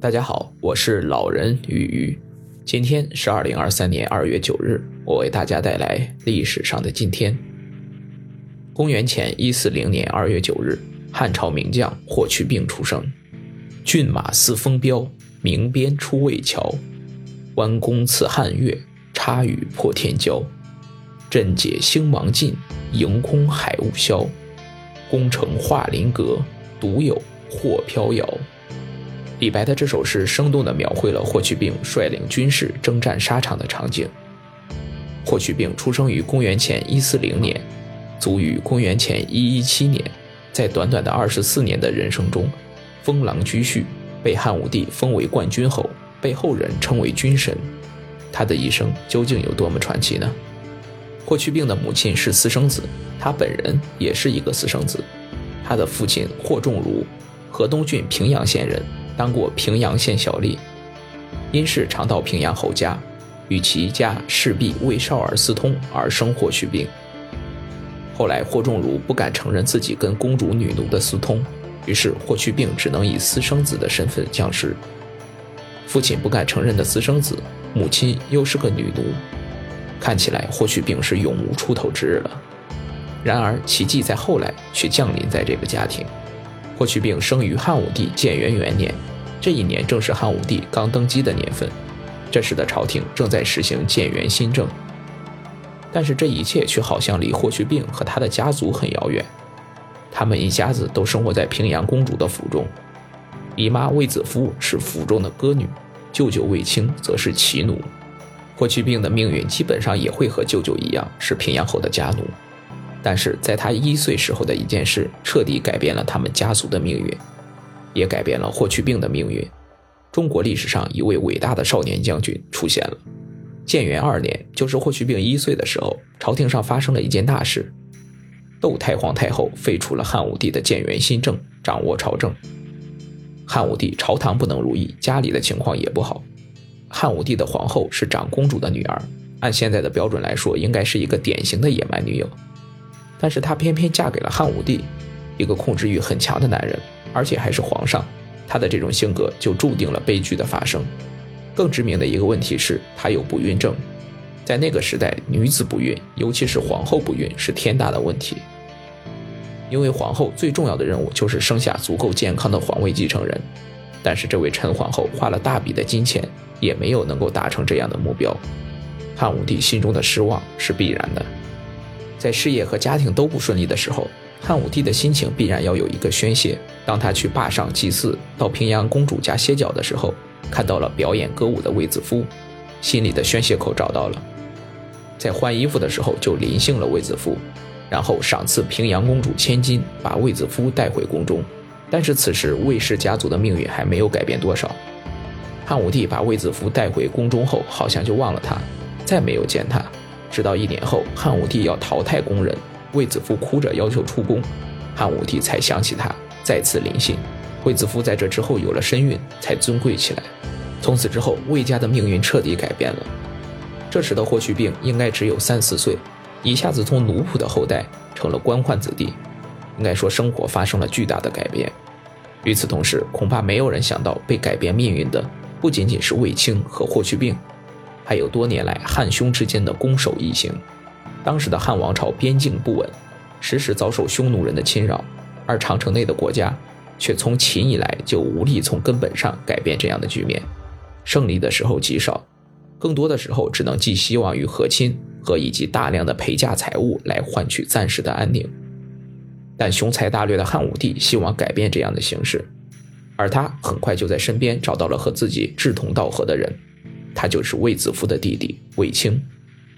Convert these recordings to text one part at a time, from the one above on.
大家好，我是老人鱼鱼。今天是二零二三年二月九日，我为大家带来历史上的今天。公元前一四零年二月九日，汉朝名将霍去病出生。骏马似风标，鸣鞭出渭桥。弯弓刺汉月，插羽破天骄。阵解星芒尽，迎空海雾消。功成画林阁，独有霍飘摇。李白的这首诗生动地描绘了霍去病率领军士征战沙场的场景。霍去病出生于公元前一四零年，卒于公元前一一七年，在短短的二十四年的人生中，封狼居胥，被汉武帝封为冠军侯，被后人称为军神。他的一生究竟有多么传奇呢？霍去病的母亲是私生子，他本人也是一个私生子。他的父亲霍仲儒，河东郡平阳县人。当过平阳县小吏，因事常到平阳侯家，与其家侍婢魏少儿私通，而生霍去病。后来霍仲儒不敢承认自己跟公主女奴的私通，于是霍去病只能以私生子的身份降世。父亲不敢承认的私生子，母亲又是个女奴，看起来霍去病是永无出头之日了。然而奇迹在后来却降临在这个家庭。霍去病生于汉武帝建元元年。这一年正是汉武帝刚登基的年份，这时的朝廷正在实行建元新政。但是这一切却好像离霍去病和他的家族很遥远。他们一家子都生活在平阳公主的府中，姨妈卫子夫是府中的歌女，舅舅卫青则是骑奴。霍去病的命运基本上也会和舅舅一样，是平阳侯的家奴。但是在他一岁时候的一件事，彻底改变了他们家族的命运。也改变了霍去病的命运。中国历史上一位伟大的少年将军出现了。建元二年，就是霍去病一岁的时候，朝廷上发生了一件大事：窦太皇太后废除了汉武帝的建元新政，掌握朝政。汉武帝朝堂不能如意，家里的情况也不好。汉武帝的皇后是长公主的女儿，按现在的标准来说，应该是一个典型的野蛮女友。但是她偏偏嫁给了汉武帝，一个控制欲很强的男人。而且还是皇上，他的这种性格就注定了悲剧的发生。更致命的一个问题是，他有不孕症。在那个时代，女子不孕，尤其是皇后不孕，是天大的问题。因为皇后最重要的任务就是生下足够健康的皇位继承人。但是这位陈皇后花了大笔的金钱，也没有能够达成这样的目标。汉武帝心中的失望是必然的。在事业和家庭都不顺利的时候。汉武帝的心情必然要有一个宣泄。当他去坝上祭祀，到平阳公主家歇脚的时候，看到了表演歌舞的卫子夫，心里的宣泄口找到了。在换衣服的时候就临幸了卫子夫，然后赏赐平阳公主千金，把卫子夫带回宫中。但是此时卫氏家族的命运还没有改变多少。汉武帝把卫子夫带回宫中后，好像就忘了他，再没有见他。直到一年后，汉武帝要淘汰宫人。卫子夫哭着要求出宫，汉武帝才想起他，再次临幸。卫子夫在这之后有了身孕，才尊贵起来。从此之后，卫家的命运彻底改变了。这时的霍去病应该只有三四岁，一下子从奴仆的后代成了官宦子弟，应该说生活发生了巨大的改变。与此同时，恐怕没有人想到，被改变命运的不仅仅是卫青和霍去病，还有多年来汉匈之间的攻守异形。当时的汉王朝边境不稳，时时遭受匈奴人的侵扰，而长城内的国家却从秦以来就无力从根本上改变这样的局面。胜利的时候极少，更多的时候只能寄希望于和亲和以及大量的陪嫁财物来换取暂时的安宁。但雄才大略的汉武帝希望改变这样的形势，而他很快就在身边找到了和自己志同道合的人，他就是卫子夫的弟弟卫青。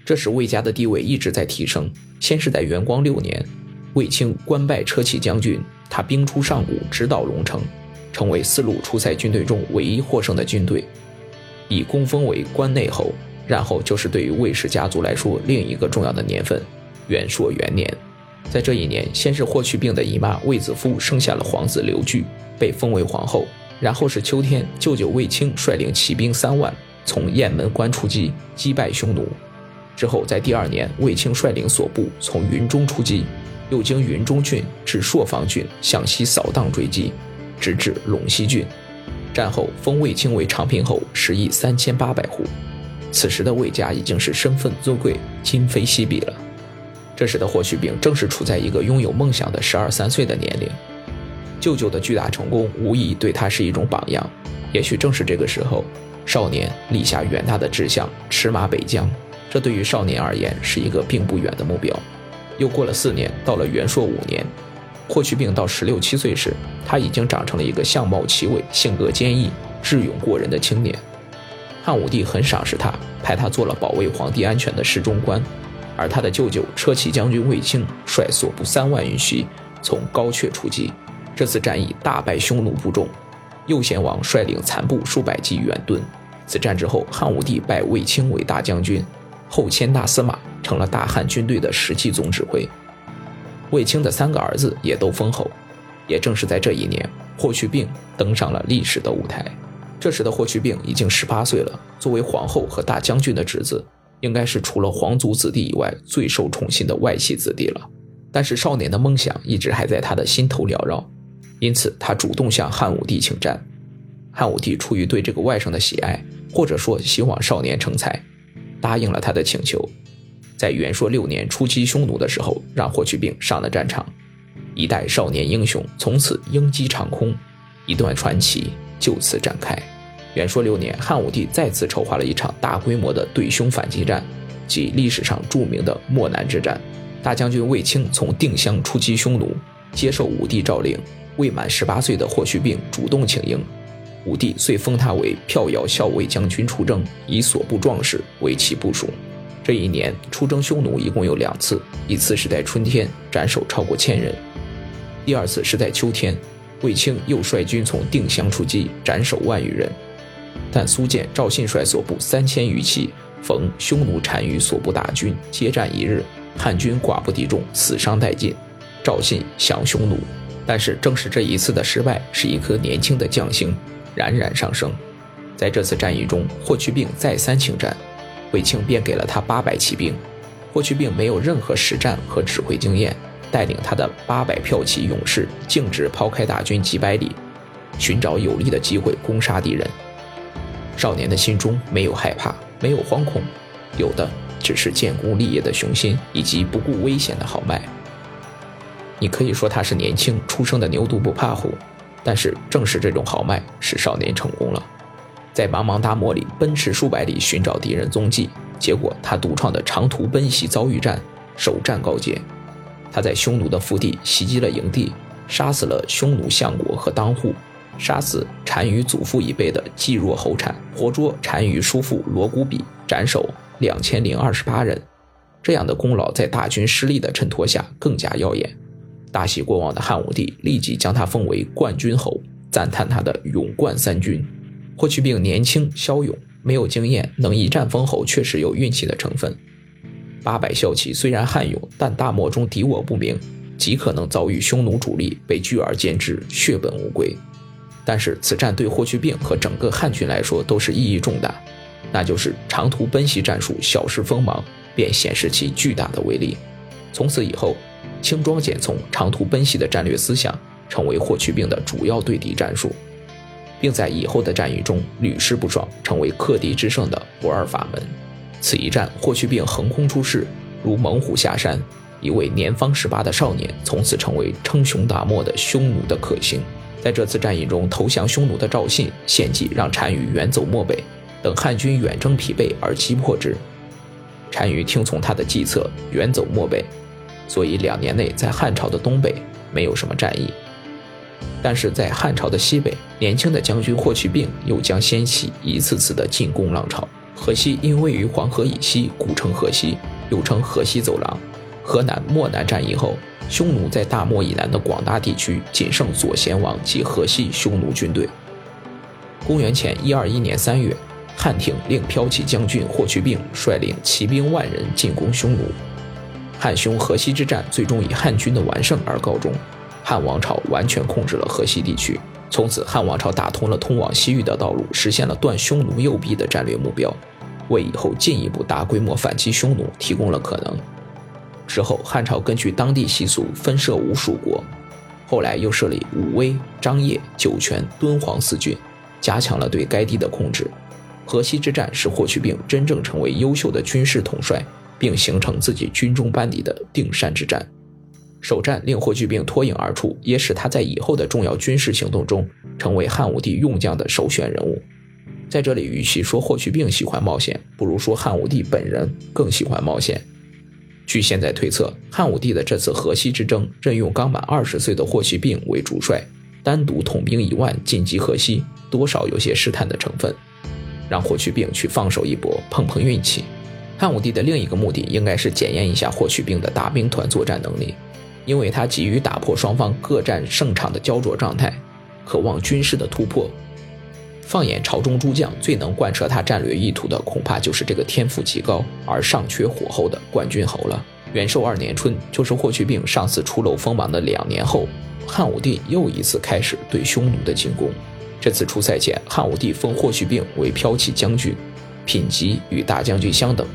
这时魏家的地位一直在提升。先是在元光六年，卫青官拜车骑将军，他兵出上古，直捣龙城，成为四路出塞军队中唯一获胜的军队，以功封为关内侯。然后就是对于魏氏家族来说另一个重要的年份——元朔元年。在这一年，先是霍去病的姨妈卫子夫生下了皇子刘据，被封为皇后。然后是秋天，舅舅卫青率领骑兵三万，从雁门关出击，击败匈奴。之后，在第二年，卫青率领所部从云中出击，又经云中郡至朔方郡向西扫荡追击，直至陇西郡。战后封卫青为长平侯，食邑三千八百户。此时的魏家已经是身份尊贵、今非昔比了。这时的霍去病正是处在一个拥有梦想的十二三岁的年龄，舅舅的巨大成功无疑对他是一种榜样。也许正是这个时候，少年立下远大的志向，驰马北疆。这对于少年而言是一个并不远的目标。又过了四年，到了元朔五年，霍去病到十六七岁时，他已经长成了一个相貌奇伟、性格坚毅、智勇过人的青年。汉武帝很赏识他，派他做了保卫皇帝安全的侍中官。而他的舅舅车骑将军卫青率所部三万余骑从高阙出击，这次战役大败匈奴部众。右贤王率领残部数百骑远遁。此战之后，汉武帝拜卫青为大将军，后迁大司马，成了大汉军队的实际总指挥。卫青的三个儿子也都封侯。也正是在这一年，霍去病登上了历史的舞台。这时的霍去病已经十八岁了，作为皇后和大将军的侄子。应该是除了皇族子弟以外最受宠信的外戚子弟了，但是少年的梦想一直还在他的心头缭绕，因此他主动向汉武帝请战。汉武帝出于对这个外甥的喜爱，或者说希望少年成才，答应了他的请求，在元朔六年出击匈奴的时候，让霍去病上了战场，一代少年英雄从此鹰击长空，一段传奇就此展开。元朔六年，汉武帝再次筹划了一场大规模的对匈反击战，即历史上著名的漠南之战。大将军卫青从定襄出击匈奴，接受武帝诏令，未满十八岁的霍去病主动请缨，武帝遂封他为票遥校尉将军出征，以所部壮士为其部属。这一年出征匈奴一共有两次，一次是在春天，斩首超过千人；第二次是在秋天，卫青又率军从定襄出击，斩首万余人。但苏建、赵信率所部三千余骑，逢匈奴单于所部大军，接战一日，汉军寡不敌众，死伤殆尽。赵信降匈奴。但是正是这一次的失败，使一颗年轻的将星冉冉上升。在这次战役中，霍去病再三请战，卫青便给了他八百骑兵。霍去病没有任何实战和指挥经验，带领他的八百骠骑勇士，径直抛开大军几百里，寻找有利的机会攻杀敌人。少年的心中没有害怕，没有惶恐，有的只是建功立业的雄心以及不顾危险的豪迈。你可以说他是年轻出生的牛犊不怕虎，但是正是这种豪迈使少年成功了。在茫茫大漠里奔驰数百里寻找敌人踪迹，结果他独创的长途奔袭遭遇战，首战告捷。他在匈奴的腹地袭击了营地，杀死了匈奴相国和当户。杀死单于祖父一辈的季若侯产，活捉单于叔父罗古比，斩首两千零二十八人。这样的功劳在大军失利的衬托下更加耀眼。大喜过望的汉武帝立即将他封为冠军侯，赞叹他的勇冠三军。霍去病年轻骁勇，没有经验，能一战封侯确实有运气的成分。八百骁骑虽然悍勇，但大漠中敌我不明，极可能遭遇匈奴主力被拒而歼之，血本无归。但是此战对霍去病和整个汉军来说都是意义重大，那就是长途奔袭战术小试锋芒，便显示其巨大的威力。从此以后，轻装简从、长途奔袭的战略思想成为霍去病的主要对敌战术，并在以后的战役中屡试不爽，成为克敌制胜的不二法门。此一战，霍去病横空出世，如猛虎下山，一位年方十八的少年从此成为称雄大漠的匈奴的克星。在这次战役中，投降匈奴的赵信献计让单于远走漠北，等汉军远征疲惫而击破之。单于听从他的计策，远走漠北，所以两年内在汉朝的东北没有什么战役。但是在汉朝的西北，年轻的将军霍去病又将掀起一次次的进攻浪潮。河西因位于黄河以西，古称河西，又称河西走廊。河南漠南战役后。匈奴在大漠以南的广大地区仅剩左贤王及河西匈奴军队。公元前一二一年三月，汉廷令骠骑将军霍去病率领骑兵万人进攻匈奴。汉匈河西之战最终以汉军的完胜而告终，汉王朝完全控制了河西地区。从此，汉王朝打通了通往西域的道路，实现了断匈奴右臂的战略目标，为以后进一步大规模反击匈奴提供了可能。之后，汉朝根据当地习俗分设五属国，后来又设立武威、张掖、酒泉、敦煌四郡，加强了对该地的控制。河西之战使霍去病真正成为优秀的军事统帅，并形成自己军中班底的定山之战。首战令霍去病脱颖而出，也使他在以后的重要军事行动中成为汉武帝用将的首选人物。在这里，与其说霍去病喜欢冒险，不如说汉武帝本人更喜欢冒险。据现在推测，汉武帝的这次河西之争，任用刚满二十岁的霍去病为主帅，单独统兵一万进击河西，多少有些试探的成分，让霍去病去放手一搏，碰碰运气。汉武帝的另一个目的，应该是检验一下霍去病的大兵团作战能力。因为他急于打破双方各占胜场的焦灼状态，渴望军事的突破。放眼朝中诸将，最能贯彻他战略意图的，恐怕就是这个天赋极高而尚缺火候的冠军侯了。元寿二年春，就是霍去病上次出露锋芒的两年后，汉武帝又一次开始对匈奴的进攻。这次出塞前，汉武帝封霍去病为骠骑将军，品级与大将军相等。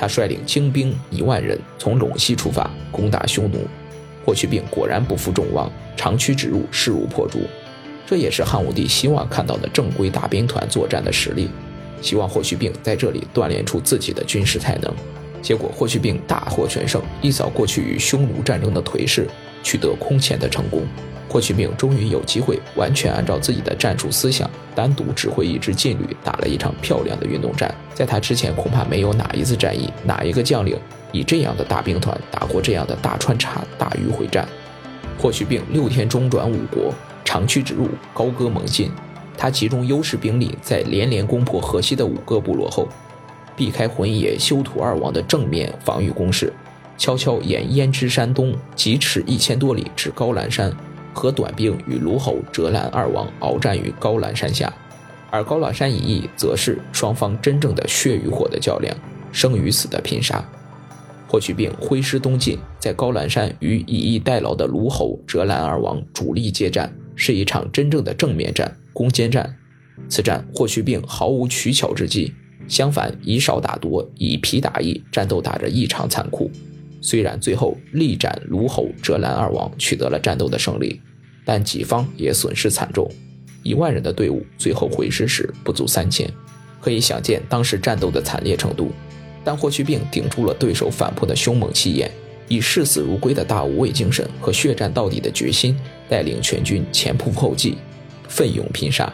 他率领精兵一万人，从陇西出发，攻打匈奴。霍去病果然不负众望，长驱直入，势如破竹。这也是汉武帝希望看到的正规大兵团作战的实力，希望霍去病在这里锻炼出自己的军事才能。结果，霍去病大获全胜，一扫过去与匈奴战争的颓势，取得空前的成功。霍去病终于有机会完全按照自己的战术思想，单独指挥一支劲旅，打了一场漂亮的运动战。在他之前，恐怕没有哪一次战役，哪一个将领。以这样的大兵团打过这样的大穿插、大迂回战，霍去病六天中转五国，长驱直入，高歌猛进。他集中优势兵力，在连连攻破河西的五个部落后，避开浑野修图二王的正面防御攻势，悄悄沿胭脂山东疾驰一千多里至高兰山，和短兵与卢侯、折兰二王鏖战于高兰山下。而高兰山一役，则是双方真正的血与火的较量，生与死的拼杀。霍去病挥师东进，在高兰山与以逸待劳的卢侯、折兰二王主力接战，是一场真正的正面战、攻坚战。此战，霍去病毫无取巧之计，相反以少打多，以疲打役，战斗打着异常残酷。虽然最后力斩卢侯、折兰二王，取得了战斗的胜利，但己方也损失惨重，一万人的队伍最后回师时不足三千，可以想见当时战斗的惨烈程度。但霍去病顶住了对手反扑的凶猛气焰，以视死如归的大无畏精神和血战到底的决心，带领全军前仆后继，奋勇拼杀，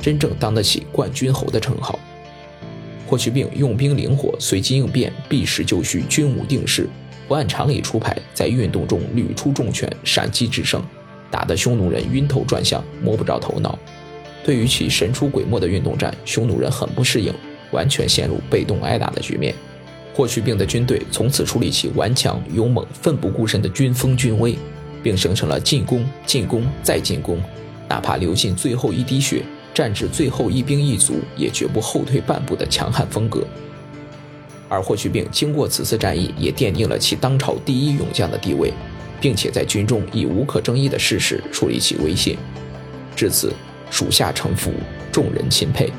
真正当得起冠军侯的称号。霍去病用兵灵活，随机应变，避实就虚，军无定势，不按常理出牌，在运动中屡出重拳，闪击制胜，打得匈奴人晕头转向，摸不着头脑。对于其神出鬼没的运动战，匈奴人很不适应。完全陷入被动挨打的局面，霍去病的军队从此树立起顽强勇猛、奋不顾身的军风军威，并形成了进攻、进攻再进攻，哪怕流尽最后一滴血，战至最后一兵一卒，也绝不后退半步的强悍风格。而霍去病经过此次战役，也奠定了其当朝第一勇将的地位，并且在军中以无可争议的事实树立起威信。至此，属下臣服，众人钦佩。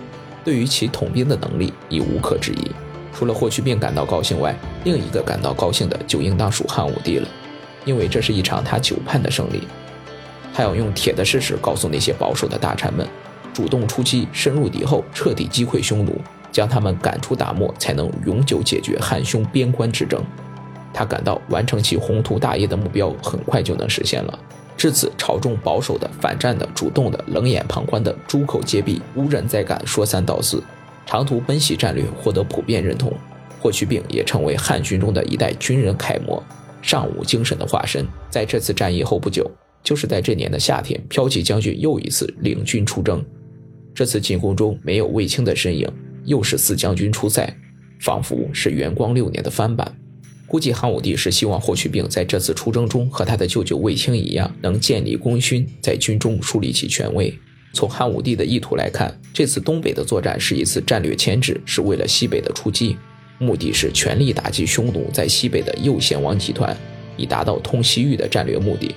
对于其统兵的能力已无可置疑，除了霍去病感到高兴外，另一个感到高兴的就应当属汉武帝了，因为这是一场他久盼的胜利。他要用铁的事实告诉那些保守的大臣们，主动出击，深入敌后，彻底击溃匈奴，将他们赶出大漠，才能永久解决汉匈边关之争。他感到完成其宏图大业的目标很快就能实现了。至此，朝中保守的、反战的、主动的、冷眼旁观的，诸口皆闭，无人再敢说三道四。长途奔袭战略获得普遍认同，霍去病也成为汉军中的一代军人楷模，尚武精神的化身。在这次战役后不久，就是在这年的夏天，骠骑将军又一次领军出征。这次进攻中没有卫青的身影，又是四将军出塞，仿佛是元光六年的翻版。估计汉武帝是希望霍去病在这次出征中和他的舅舅卫青一样，能建立功勋，在军中树立起权威。从汉武帝的意图来看，这次东北的作战是一次战略牵制，是为了西北的出击，目的是全力打击匈奴在西北的右贤王集团，以达到通西域的战略目的。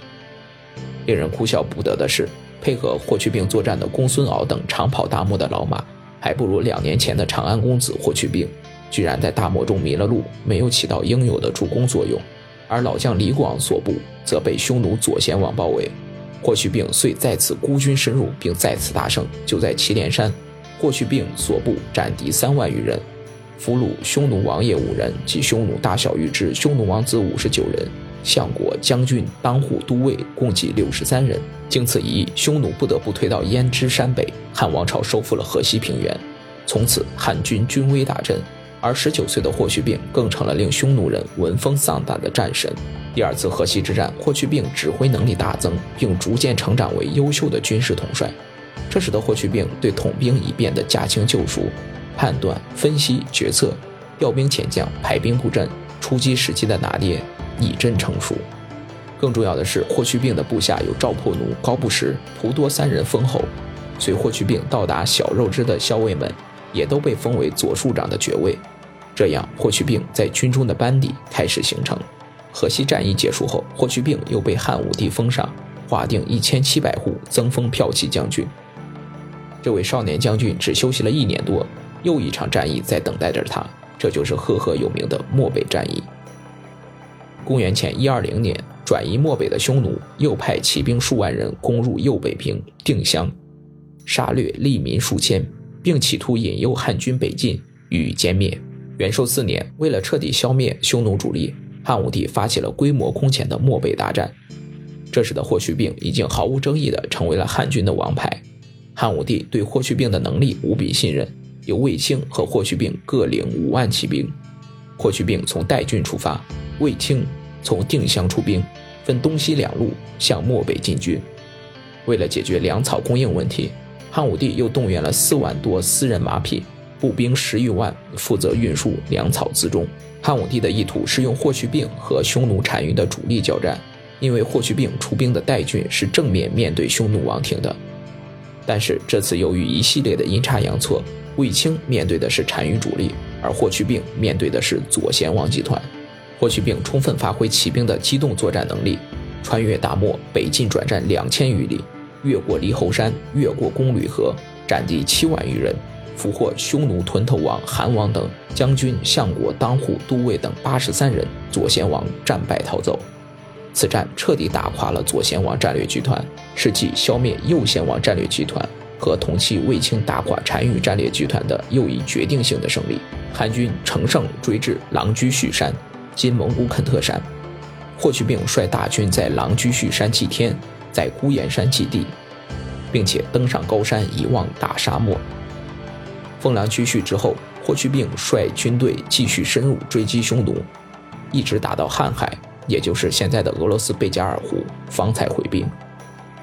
令人哭笑不得的是，配合霍去病作战的公孙敖等长跑大漠的老马，还不如两年前的长安公子霍去病。居然在大漠中迷了路，没有起到应有的助攻作用，而老将李广所部则被匈奴左贤王包围。霍去病遂再次孤军深入，并再次大胜。就在祁连山，霍去病所部斩敌三万余人，俘虏匈奴王爷五人及匈奴大小御之、匈奴王子五十九人，相国、将军、当户、都尉共计六十三人。经此一役，匈奴不得不退到焉支山北，汉王朝收复了河西平原。从此，汉军军威大振。而十九岁的霍去病更成了令匈奴人闻风丧胆的战神。第二次河西之战，霍去病指挥能力大增，并逐渐成长为优秀的军事统帅。这使得霍去病对统兵已变得驾轻就熟，判断、分析、决策、调兵遣将、排兵布阵、出击时机的拿捏已臻成熟。更重要的是，霍去病的部下有赵破奴、高不识、蒲多三人封侯。随霍去病到达小肉支的校尉们。也都被封为左庶长的爵位，这样霍去病在军中的班底开始形成。河西战役结束后，霍去病又被汉武帝封上，划定一千七百户，增封骠骑将军。这位少年将军只休息了一年多，又一场战役在等待着他，这就是赫赫有名的漠北战役。公元前一二零年，转移漠北的匈奴又派骑兵数万人攻入右北平定襄，杀掠利民数千。并企图引诱汉军北进，予以歼灭。元寿四年，为了彻底消灭匈奴主力，汉武帝发起了规模空前的漠北大战。这使得霍去病已经毫无争议地成为了汉军的王牌。汉武帝对霍去病的能力无比信任，由卫青和霍去病各领五万骑兵。霍去病从代郡出发，卫青从定襄出兵，分东西两路向漠北进军。为了解决粮草供应问题。汉武帝又动员了四万多私人马匹，步兵十余万，负责运输粮草辎重。汉武帝的意图是用霍去病和匈奴单于的主力交战，因为霍去病出兵的代郡是正面面对匈奴王庭的。但是这次由于一系列的阴差阳错，卫青面对的是单于主力，而霍去病面对的是左贤王集团。霍去病充分发挥骑兵的机动作战能力，穿越大漠，北进转战两千余里。越过离侯山，越过公吕河，斩敌七万余人，俘获匈奴屯头王韩王等将军、相国、当户、都尉等八十三人。左贤王战败逃走。此战彻底打垮了左贤王战略集团，是继消灭右贤王战略集团和同期卫青打垮单于战略集团的又一决定性的胜利。汉军乘胜追至狼居胥山（今蒙古肯特山），霍去病率大军在狼居胥山祭天。在孤岩山基地，并且登上高山一望大沙漠。封狼居胥之后，霍去病率军队继续深入追击匈奴，一直打到瀚海，也就是现在的俄罗斯贝加尔湖，方才回兵。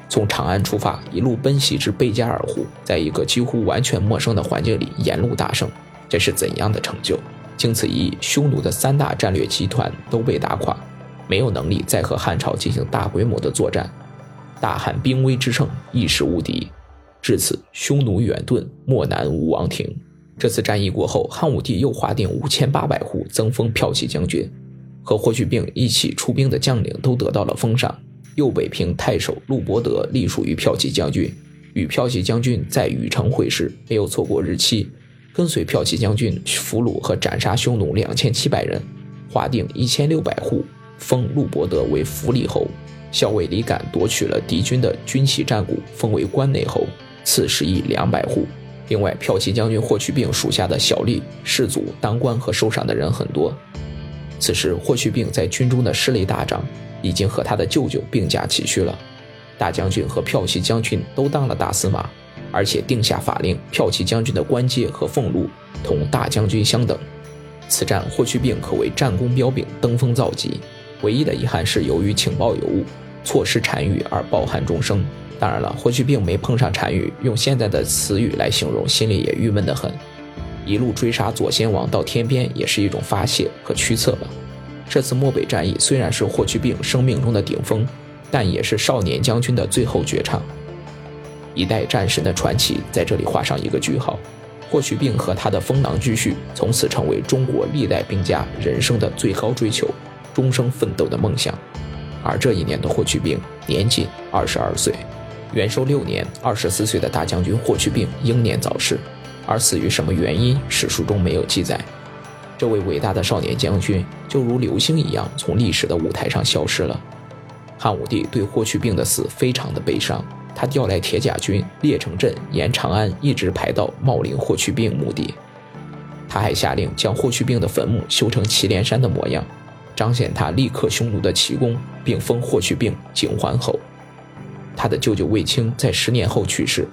从长安出发，一路奔袭至贝加尔湖，在一个几乎完全陌生的环境里沿路大胜，这是怎样的成就？经此一役，匈奴的三大战略集团都被打垮，没有能力再和汉朝进行大规模的作战。大汉兵威之盛，一时无敌。至此，匈奴远遁，漠南无王庭。这次战役过后，汉武帝又划定五千八百户，增封骠骑将军。和霍去病一起出兵的将领都得到了封赏。右北平太守陆伯德隶属于骠骑将军，与骠骑将军在禹城会师，没有错过日期，跟随骠骑将军俘虏和斩杀匈奴两千七百人，划定一千六百户，封陆伯德为符里侯。校尉李敢夺取了敌军的军旗战鼓，封为关内侯，赐食邑两百户。另外，骠骑将军霍去病属下的小吏、士卒、当官和受赏的人很多。此时，霍去病在军中的势力大涨，已经和他的舅舅并驾齐驱了。大将军和骠骑将军都当了大司马，而且定下法令，骠骑将军的官阶和俸禄同大将军相等。此战，霍去病可谓战功彪炳，登峰造极。唯一的遗憾是，由于情报有误。错失单于而抱憾终生。当然了，霍去病没碰上单于，用现在的词语来形容，心里也郁闷得很。一路追杀左贤王到天边，也是一种发泄和驱策吧。这次漠北战役虽然是霍去病生命中的顶峰，但也是少年将军的最后绝唱。一代战神的传奇在这里画上一个句号。霍去病和他的封狼居胥，从此成为中国历代兵家人生的最高追求，终生奋斗的梦想。而这一年的霍去病年仅二十二岁，元寿六年，二十四岁的大将军霍去病英年早逝，而死于什么原因，史书中没有记载。这位伟大的少年将军就如流星一样从历史的舞台上消失了。汉武帝对霍去病的死非常的悲伤，他调来铁甲军列城镇沿长安一直排到茂陵霍去病墓地。他还下令将霍去病的坟墓修成祁连山的模样，彰显他立克匈奴的奇功，并封霍去病景桓侯。他的舅舅卫青在十年后去世，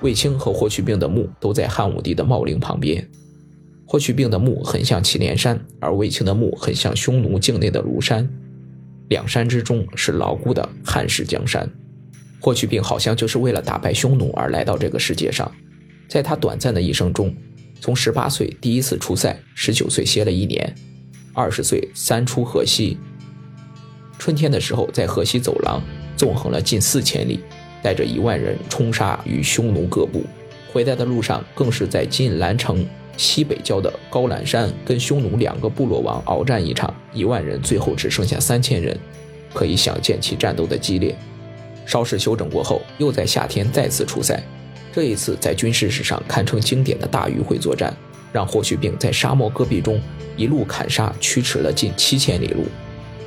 卫青和霍去病的墓都在汉武帝的茂陵旁边。霍去病的墓很像祁连山，而卫青的墓很像匈奴境内的庐山。两山之中是牢固的汉室江山。霍去病好像就是为了打败匈奴而来到这个世界上。在他短暂的一生中，从十八岁第一次出塞，十九岁歇了一年，二十岁三出河西。春天的时候，在河西走廊纵横了近四千里，带着一万人冲杀于匈奴各部。回来的路上，更是在晋兰城。西北郊的高览山跟匈奴两个部落王鏖战一场，一万人最后只剩下三千人，可以想见其战斗的激烈。稍事休整过后，又在夏天再次出塞。这一次在军事史上堪称经典的大迂回作战，让霍去病在沙漠戈壁中一路砍杀，驱驰了近七千里路。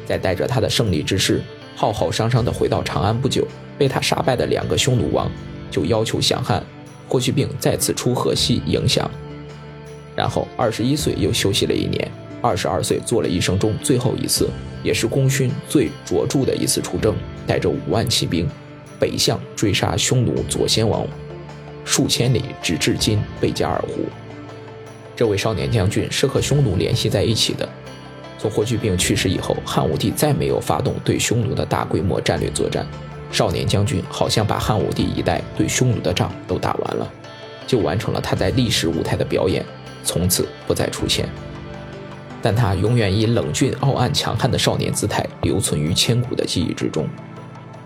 在带着他的胜利之势，浩浩汤汤地回到长安不久，被他杀败的两个匈奴王就要求降汉，霍去病再次出河西迎降。然后，二十一岁又休息了一年，二十二岁做了一生中最后一次，也是功勋最卓著的一次出征，带着五万骑兵，北向追杀匈奴左先王，数千里，直至今贝加尔湖。这位少年将军是和匈奴联系在一起的。从霍去病去世以后，汉武帝再没有发动对匈奴的大规模战略作战，少年将军好像把汉武帝一代对匈奴的仗都打完了，就完成了他在历史舞台的表演。从此不再出现，但他永远以冷峻、傲岸、强悍的少年姿态留存于千古的记忆之中。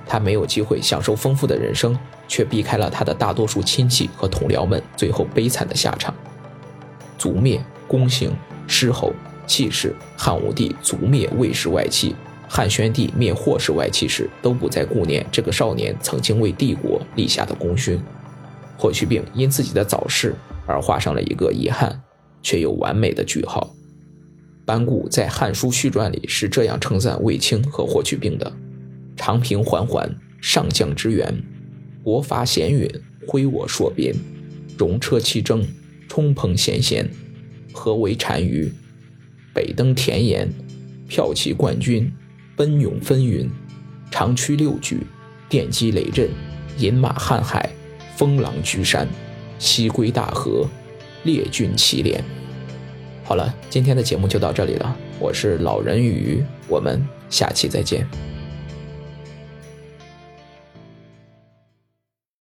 他没有机会享受丰富的人生，却避开了他的大多数亲戚和同僚们最后悲惨的下场。族灭、宫刑、尸侯、弃氏，汉武帝族灭魏氏外戚，汉宣帝灭霍氏外戚时，都不再顾念这个少年曾经为帝国立下的功勋。霍去病因自己的早逝而画上了一个遗憾。却又完美的句号。班固在《汉书序传》里是这样称赞卫青和霍去病的：“长平缓缓，上将之源；国伐险允，挥我槊鞭；戎车齐征，冲锋陷陷；合围单于，北登田野，骠骑冠军，奔涌纷纭；长驱六举，电击雷震；饮马瀚海，风浪居山；西归大河。”列军祁连。好了，今天的节目就到这里了。我是老人与鱼，我们下期再见。